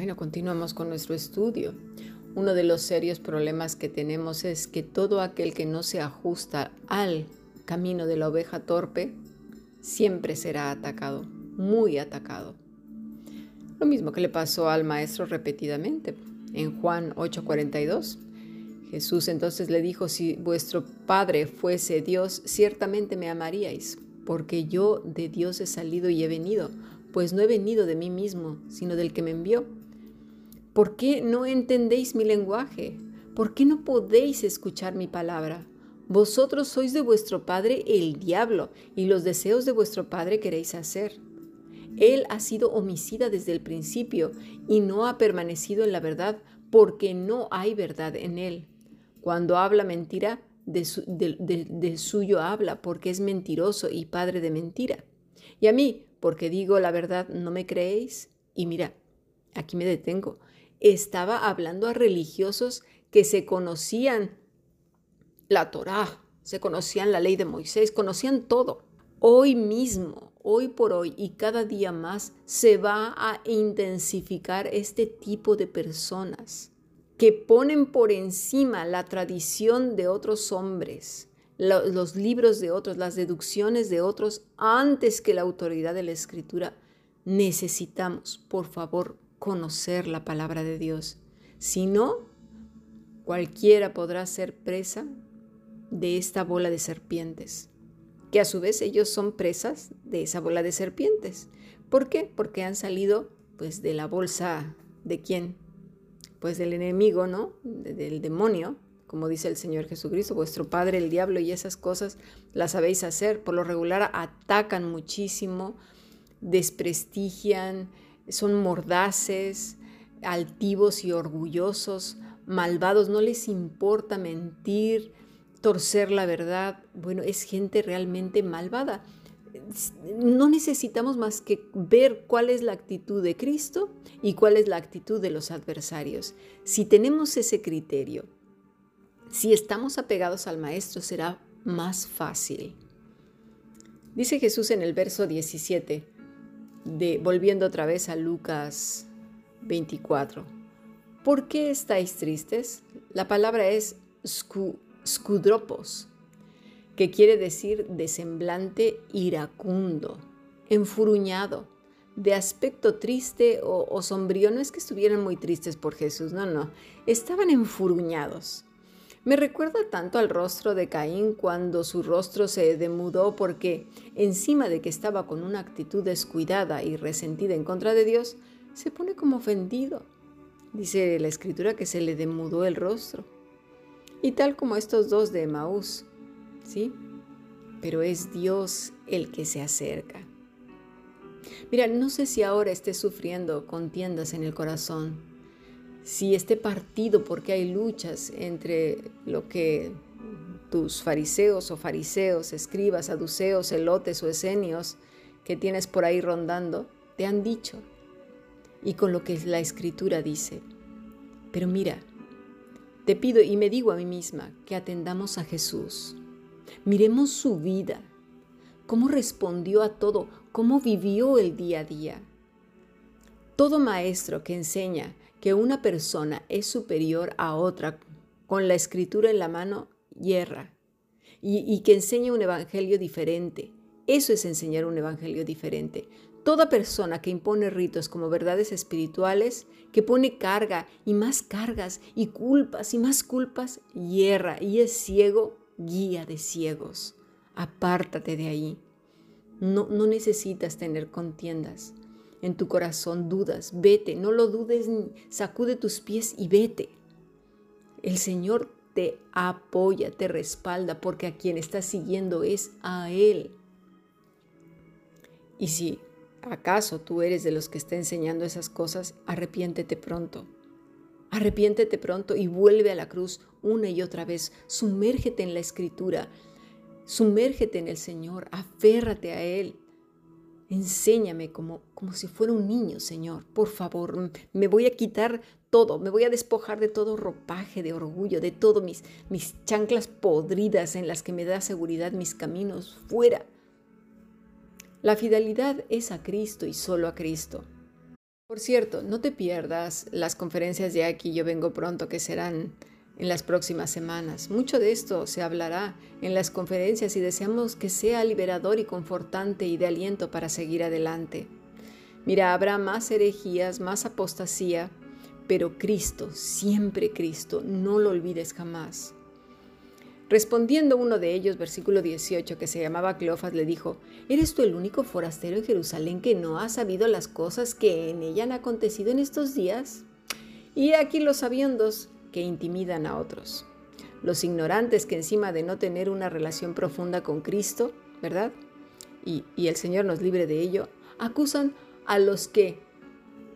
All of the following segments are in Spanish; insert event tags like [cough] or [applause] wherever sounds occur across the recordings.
Bueno, continuamos con nuestro estudio. Uno de los serios problemas que tenemos es que todo aquel que no se ajusta al camino de la oveja torpe siempre será atacado, muy atacado. Lo mismo que le pasó al maestro repetidamente. En Juan 8:42, Jesús entonces le dijo, si vuestro Padre fuese Dios, ciertamente me amaríais, porque yo de Dios he salido y he venido, pues no he venido de mí mismo, sino del que me envió. ¿Por qué no entendéis mi lenguaje? ¿Por qué no podéis escuchar mi palabra? Vosotros sois de vuestro padre el diablo, y los deseos de vuestro padre queréis hacer. Él ha sido homicida desde el principio y no ha permanecido en la verdad porque no hay verdad en él. Cuando habla mentira, de, suyo habla porque es mentiroso y padre de mentira. Y a mí, porque digo la verdad, ¿no me creéis? Y mira, aquí me detengo estaba hablando a religiosos que se conocían la Torá, se conocían la ley de Moisés, conocían todo. Hoy mismo, hoy por hoy y cada día más se va a intensificar este tipo de personas que ponen por encima la tradición de otros hombres, los libros de otros, las deducciones de otros antes que la autoridad de la escritura. Necesitamos, por favor, conocer la palabra de Dios. Si no, cualquiera podrá ser presa de esta bola de serpientes, que a su vez ellos son presas de esa bola de serpientes. ¿Por qué? Porque han salido pues de la bolsa de quién? Pues del enemigo, ¿no? Del demonio, como dice el Señor Jesucristo, vuestro padre el diablo y esas cosas las sabéis hacer. Por lo regular atacan muchísimo, desprestigian, son mordaces, altivos y orgullosos, malvados, no les importa mentir, torcer la verdad. Bueno, es gente realmente malvada. No necesitamos más que ver cuál es la actitud de Cristo y cuál es la actitud de los adversarios. Si tenemos ese criterio, si estamos apegados al Maestro, será más fácil. Dice Jesús en el verso 17, volviendo otra vez a Lucas 24. ¿Por qué estáis tristes? La palabra es scudropos, que quiere decir de semblante iracundo, enfuruñado, de aspecto triste o, o sombrío. No es que estuvieran muy tristes por Jesús, no, no, estaban enfuruñados. Me recuerda tanto al rostro de Caín cuando su rostro se demudó porque, encima de que estaba con una actitud descuidada y resentida en contra de Dios, se pone como ofendido. Dice la escritura que se le demudó el rostro. Y tal como estos dos de Emaús, ¿sí? Pero es Dios el que se acerca. Mira, no sé si ahora estés sufriendo contiendas en el corazón, si este partido, porque hay luchas entre lo que tus fariseos o fariseos, escribas, saduceos, elotes o esenios que tienes por ahí rondando, te han dicho, y con lo que la escritura dice. Pero mira, te pido y me digo a mí misma que atendamos a Jesús. Miremos su vida, cómo respondió a todo, cómo vivió el día a día. Todo maestro que enseña que una persona es superior a otra con la escritura en la mano, hierra. Y, que enseña un evangelio diferente. Eso es enseñar un evangelio diferente. Toda persona que impone ritos como verdades espirituales, que pone carga y más cargas y culpas y más culpas, hierra y es ciego, guía de ciegos. Apártate de ahí. No, no necesitas tener contiendas en tu corazón dudas, vete, no lo dudes, sacude tus pies y vete. El Señor te apoya, te respalda, porque a quien estás siguiendo es a Él. Y si acaso tú eres de los que está enseñando esas cosas, arrepiéntete pronto. Arrepiéntete pronto y vuelve a la cruz una y otra vez. Sumérgete en la escritura. Sumérgete en el Señor. Aférrate a Él. Enséñame como, como si fuera un niño, Señor. Por favor, me voy a quitar todo, me voy a despojar de todo ropaje, de orgullo, de todo mis, mis chanclas podridas en las que me da seguridad mis caminos fuera. La fidelidad es a Cristo y solo a Cristo. Por cierto, no te pierdas las conferencias de aquí Yo Vengo Pronto que serán en las próximas semanas. Mucho de esto se hablará en las conferencias y deseamos que sea liberador y confortante y de aliento para seguir adelante. Mira, habrá más herejías, más apostasía, pero Cristo, siempre Cristo, no lo olvides jamás. Respondiendo uno de ellos, versículo 18, que se llamaba Cleofas, le dijo, ¿Eres tú el único forastero en Jerusalén que no ha sabido las cosas que en ella han acontecido en estos días? Y aquí los sabiondos que intimidan a otros. Los ignorantes que encima de no tener una relación profunda con Cristo, ¿verdad? Y, y el Señor nos libre de ello, acusan a los que,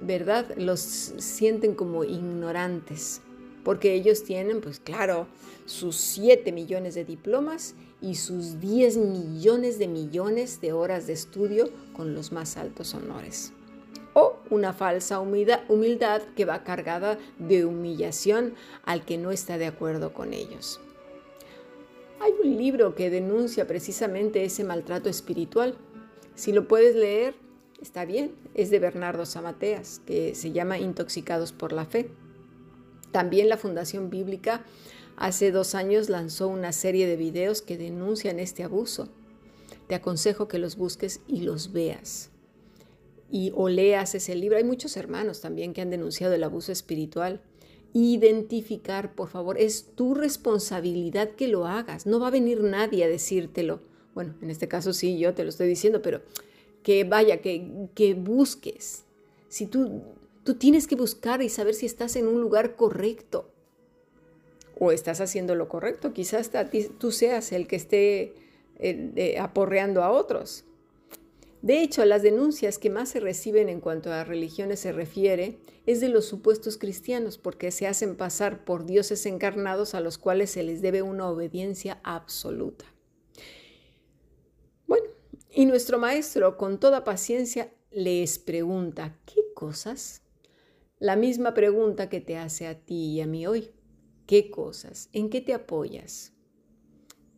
¿verdad? Los sienten como ignorantes porque ellos tienen, pues claro, sus 7 millones de diplomas y sus 10 millones de millones de horas de estudio con los más altos honores. Una falsa humildad, que va cargada de humillación al que no está de acuerdo con ellos. Hay un libro que denuncia precisamente ese maltrato espiritual. Si lo puedes leer, está bien. Es de Bernardo Zamateas, que se llama Intoxicados por la Fe. También la Fundación Bíblica hace dos años lanzó una serie de videos que denuncian este abuso. Te aconsejo que los busques y los veas. Y o leas ese libro. Hay muchos hermanos también que han denunciado el abuso espiritual. Identificar, por favor, es tu responsabilidad que lo hagas. No va a venir nadie a decírtelo. Bueno, en este caso sí, yo te lo estoy diciendo, pero que vaya, que, que busques. Si tú Tú tienes que buscar y saber si estás en un lugar correcto o estás haciendo lo correcto. Quizás tú seas el que esté eh, aporreando a otros. De hecho, las denuncias que más se reciben en cuanto a religiones se refiere es de los supuestos cristianos, porque se hacen pasar por dioses encarnados a los cuales se les debe una obediencia absoluta. Bueno, y nuestro maestro con toda paciencia les pregunta, ¿qué cosas? la misma pregunta que te hace a ti y a mí hoy. ¿Qué cosas? ¿En qué te apoyas?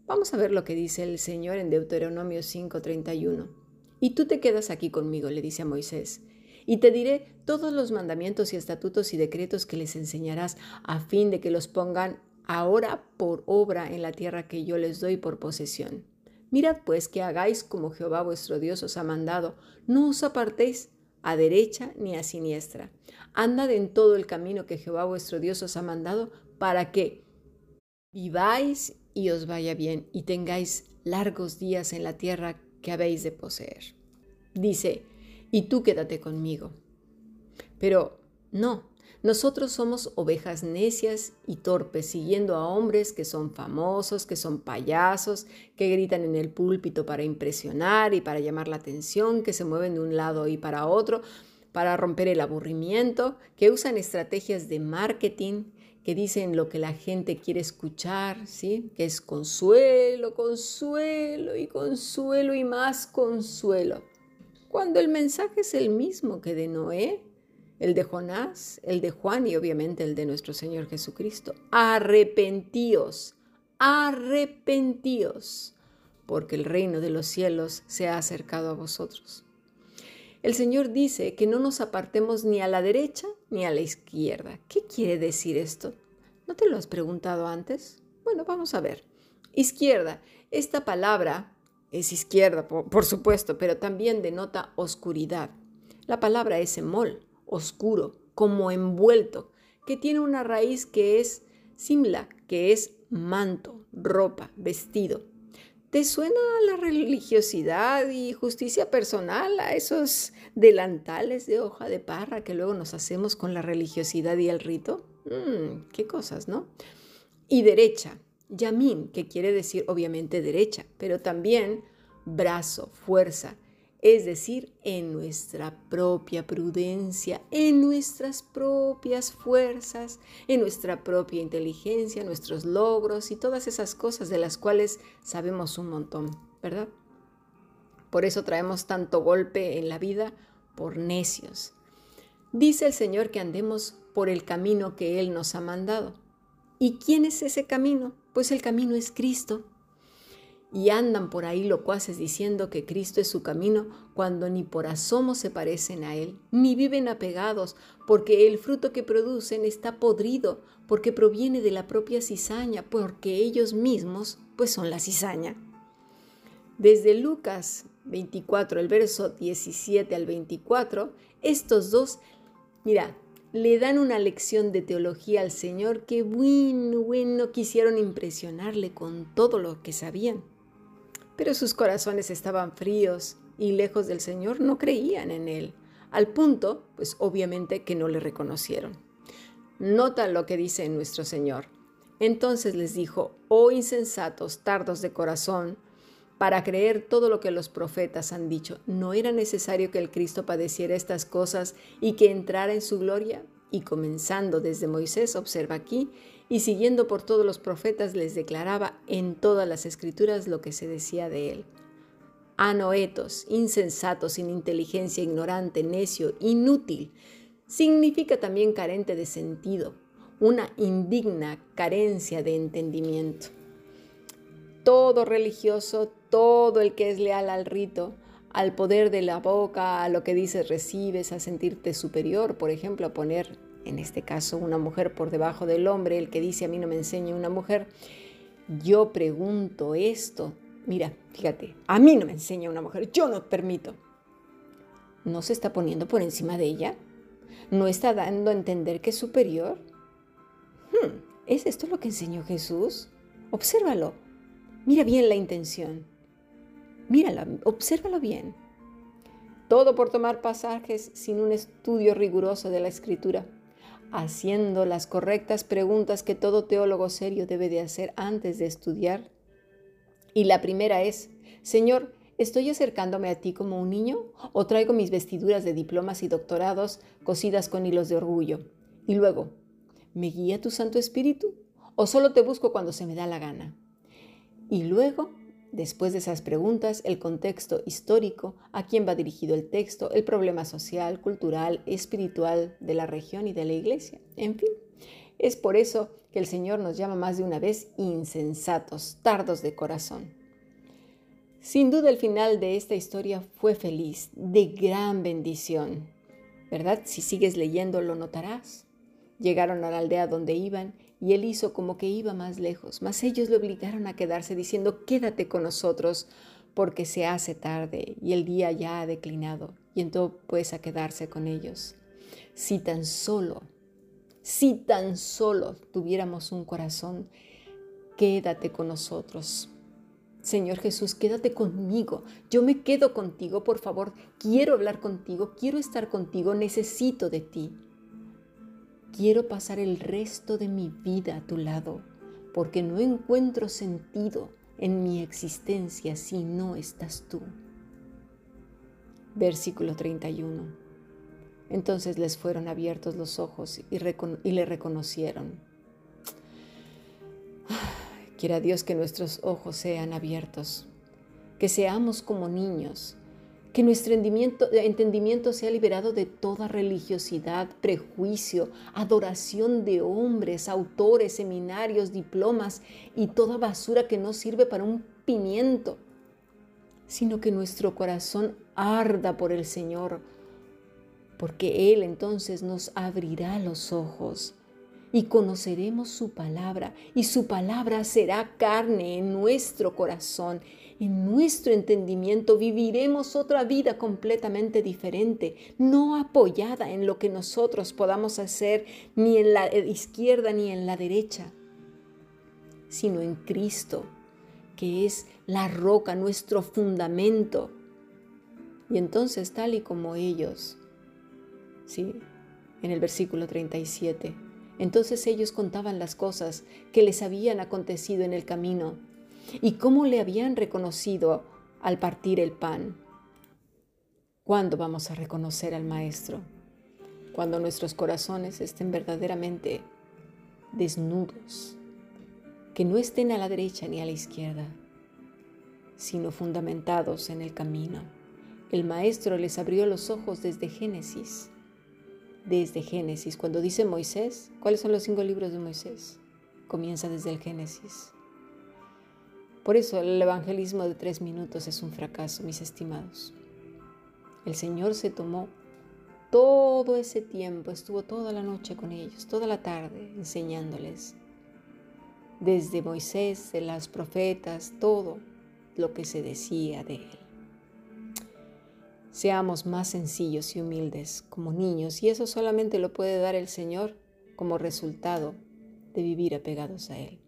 Vamos a ver lo que dice el Señor en Deuteronomio 5:31. Y tú te quedas aquí conmigo, le dice a Moisés, y te diré todos los mandamientos y estatutos y decretos que les enseñarás a fin de que los pongan ahora por obra en la tierra que yo les doy por posesión. Mirad pues que hagáis como Jehová vuestro Dios os ha mandado, no os apartéis a derecha ni a siniestra. Andad en todo el camino que Jehová vuestro Dios os ha mandado para que viváis y os vaya bien y tengáis largos días en la tierra que habéis de poseer. Dice, y tú quédate conmigo. Pero no, nosotros somos ovejas necias y torpes, siguiendo a hombres que son famosos, que son payasos, que gritan en el púlpito para impresionar y para llamar la atención, que se mueven de un lado y para otro para romper el aburrimiento, que usan estrategias de marketing, que dicen lo que la gente quiere escuchar, ¿sí? Que es consuelo, consuelo y consuelo y más consuelo. Cuando el mensaje es el mismo que de Noé, el de Jonás, el de Juan y obviamente el de nuestro Señor Jesucristo. Arrepentíos, arrepentíos, porque el reino de los cielos se ha acercado a vosotros. El Señor dice que no nos apartemos ni a la derecha ni a la izquierda. ¿Qué quiere decir esto? ¿No te lo has preguntado antes? Bueno, vamos a ver. Izquierda. Esta palabra es izquierda, por, supuesto, pero también denota oscuridad. La palabra es emol, oscuro, como envuelto, que tiene una raíz que es simla, que es manto, ropa, vestido. ¿Te suena la religiosidad y justicia personal a esos delantales de hoja de parra que luego nos hacemos con la religiosidad y el rito? Mm, qué cosas, ¿no? Y derecha, yamín, que quiere decir obviamente derecha, pero también brazo, fuerza, es decir, en nuestra propia prudencia, en nuestras propias fuerzas, en nuestra propia inteligencia, nuestros logros y todas esas cosas de las cuales sabemos un montón, ¿verdad? Por eso traemos tanto golpe en la vida por necios. Dice el Señor que andemos por el camino que Él nos ha mandado. ¿Y quién es ese camino? Pues el camino es Cristo. y andan por ahí locuaces diciendo que Cristo es su camino cuando ni por asomo se parecen a Él, ni viven apegados, porque el fruto que producen está podrido, porque proviene de la propia cizaña, porque ellos mismos pues son la cizaña. Desde Lucas 24, el verso 17 al 24, estos dos, mira, le dan una lección de teología al Señor que bueno, bueno, quisieron impresionarle con todo lo que sabían. Pero sus corazones estaban fríos y lejos del Señor no creían en Él, al punto, pues obviamente, que no le reconocieron. Nota lo que dice nuestro Señor. Entonces les dijo, oh insensatos, tardos de corazón, para creer todo lo que los profetas han dicho, ¿no era necesario que el Cristo padeciera estas cosas y que entrara en su gloria? Y comenzando desde Moisés, observa aquí, y siguiendo por todos los profetas les declaraba en todas las escrituras lo que se decía de él. Anoetos, insensato, sin inteligencia, ignorante, necio, inútil, significa también carente de sentido, una indigna carencia de entendimiento. Todo religioso, todo el que es leal al rito, al poder de la boca, a lo que dices recibes, a sentirte superior, por ejemplo, a poner en este caso una mujer por debajo del hombre, el que dice a mí no me enseña una mujer, yo pregunto esto, mira, fíjate, a mí no me enseña una mujer, yo no permito. ¿No se está poniendo por encima de ella? ¿No está dando a entender que es superior? Hmm, ¿Es esto lo que enseñó Jesús? Obsérvalo. Mira bien la intención. Mírala, obsérvalo bien. Todo por tomar pasajes sin un estudio riguroso de la escritura haciendo las correctas preguntas que todo teólogo serio debe de hacer antes de estudiar. Y la primera es, Señor, ¿estoy acercándome a ti como un niño o traigo mis vestiduras de diplomas y doctorados cosidas con hilos de orgullo? Y luego, ¿me guía tu Santo Espíritu o solo te busco cuando se me da la gana? Y luego, Después de esas preguntas, el contexto histórico, a quién va dirigido el texto, el problema social, cultural, espiritual de la región y de la iglesia. En fin, es por eso que el Señor nos llama más de una vez insensatos, tardos de corazón. Sin duda el final de esta historia fue feliz, de gran bendición. ¿Verdad? Si sigues leyendo lo notarás. Llegaron a la aldea donde iban y él hizo como que iba más lejos, mas ellos le obligaron a quedarse diciendo, quédate con nosotros porque se hace tarde y el día ya ha declinado y entonces puedes a quedarse con ellos. Si tan solo, si tan solo tuviéramos un corazón, quédate con nosotros. Señor Jesús, quédate conmigo. Yo me quedo contigo, por favor. Quiero hablar contigo, quiero estar contigo, necesito de ti. Quiero pasar el resto de mi vida a tu lado, porque no encuentro sentido en mi existencia si no estás tú. Versículo 31. Entonces les fueron abiertos los ojos y, y le reconocieron. [sighs] Quiera Dios que nuestros ojos sean abiertos, que seamos como niños que nuestro entendimiento, sea liberado de toda religiosidad, prejuicio, adoración de hombres, autores, seminarios, diplomas y toda basura que no sirve para un pimiento, sino que nuestro corazón arda por el Señor, porque Él entonces nos abrirá los ojos y conoceremos su palabra y su palabra será carne en nuestro corazón en nuestro entendimiento viviremos otra vida completamente diferente, no apoyada en lo que nosotros podamos hacer ni en la izquierda ni en la derecha, sino en Cristo, que es la roca, nuestro fundamento. Y entonces, tal y como ellos, ¿sí? En el versículo 37, entonces ellos contaban las cosas que les habían acontecido en el camino y cómo le habían reconocido al partir el pan. ¿Cuándo vamos a reconocer al Maestro? Cuando nuestros corazones estén verdaderamente desnudos, que no estén a la derecha ni a la izquierda, sino fundamentados en el camino. El Maestro les abrió los ojos desde Génesis. Desde Génesis, cuando dice Moisés, ¿cuáles son los cinco libros de Moisés? Comienza desde el Génesis. Por eso el evangelismo de tres minutos es un fracaso, mis estimados. El Señor se tomó todo ese tiempo, estuvo toda la noche con ellos, toda la tarde, enseñándoles, desde Moisés, de las profetas, todo lo que se decía de Él. Seamos más sencillos y humildes como niños y eso solamente lo puede dar el Señor como resultado de vivir apegados a Él.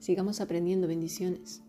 Sigamos aprendiendo bendiciones.